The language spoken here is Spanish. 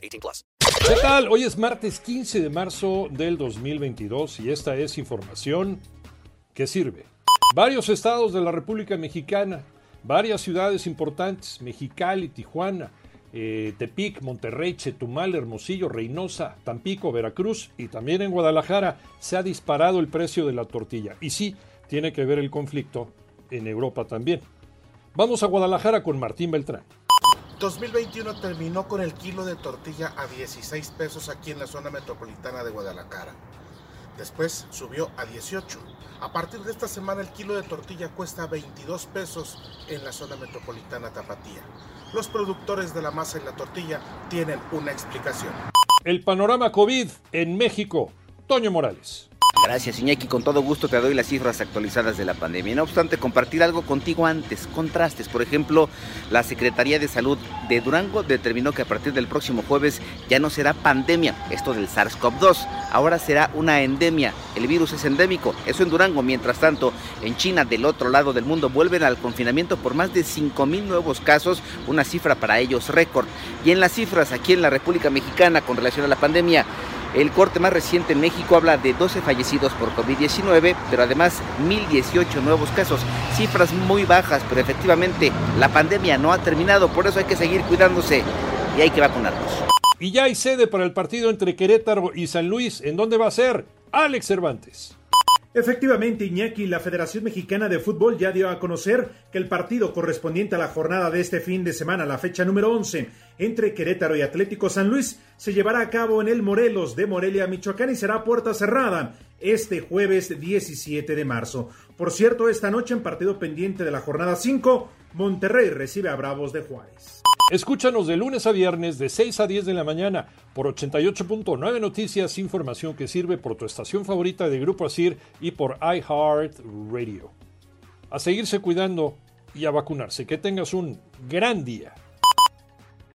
18 plus. ¿Qué tal? Hoy es martes 15 de marzo del 2022 y esta es información que sirve. Varios estados de la República Mexicana, varias ciudades importantes, Mexicali, Tijuana, eh, Tepic, Monterrey, Chetumal, Hermosillo, Reynosa, Tampico, Veracruz y también en Guadalajara se ha disparado el precio de la tortilla. Y sí, tiene que ver el conflicto en Europa también. Vamos a Guadalajara con Martín Beltrán. 2021 terminó con el kilo de tortilla a 16 pesos aquí en la zona metropolitana de Guadalajara. Después subió a 18. A partir de esta semana el kilo de tortilla cuesta 22 pesos en la zona metropolitana Tapatía. Los productores de la masa y la tortilla tienen una explicación. El panorama COVID en México. Toño Morales. Gracias Iñaki, con todo gusto te doy las cifras actualizadas de la pandemia. No obstante, compartir algo contigo antes, contrastes. Por ejemplo, la Secretaría de Salud de Durango determinó que a partir del próximo jueves ya no será pandemia, esto del SARS-CoV-2, ahora será una endemia. El virus es endémico, eso en Durango. Mientras tanto, en China, del otro lado del mundo, vuelven al confinamiento por más de 5.000 nuevos casos, una cifra para ellos récord. Y en las cifras aquí en la República Mexicana con relación a la pandemia, el corte más reciente en México habla de 12 fallecidos por COVID-19, pero además 1.018 nuevos casos. Cifras muy bajas, pero efectivamente la pandemia no ha terminado, por eso hay que seguir cuidándose y hay que vacunarnos. Y ya hay sede para el partido entre Querétaro y San Luis. ¿En dónde va a ser? Alex Cervantes. Efectivamente, Iñaki, la Federación Mexicana de Fútbol ya dio a conocer que el partido correspondiente a la jornada de este fin de semana, la fecha número 11, entre Querétaro y Atlético San Luis, se llevará a cabo en el Morelos de Morelia, Michoacán y será puerta cerrada este jueves 17 de marzo. Por cierto, esta noche en partido pendiente de la jornada 5, Monterrey recibe a Bravos de Juárez. Escúchanos de lunes a viernes de 6 a 10 de la mañana por 88.9 Noticias, información que sirve por tu estación favorita de Grupo Asir y por iHeart Radio. A seguirse cuidando y a vacunarse. Que tengas un gran día.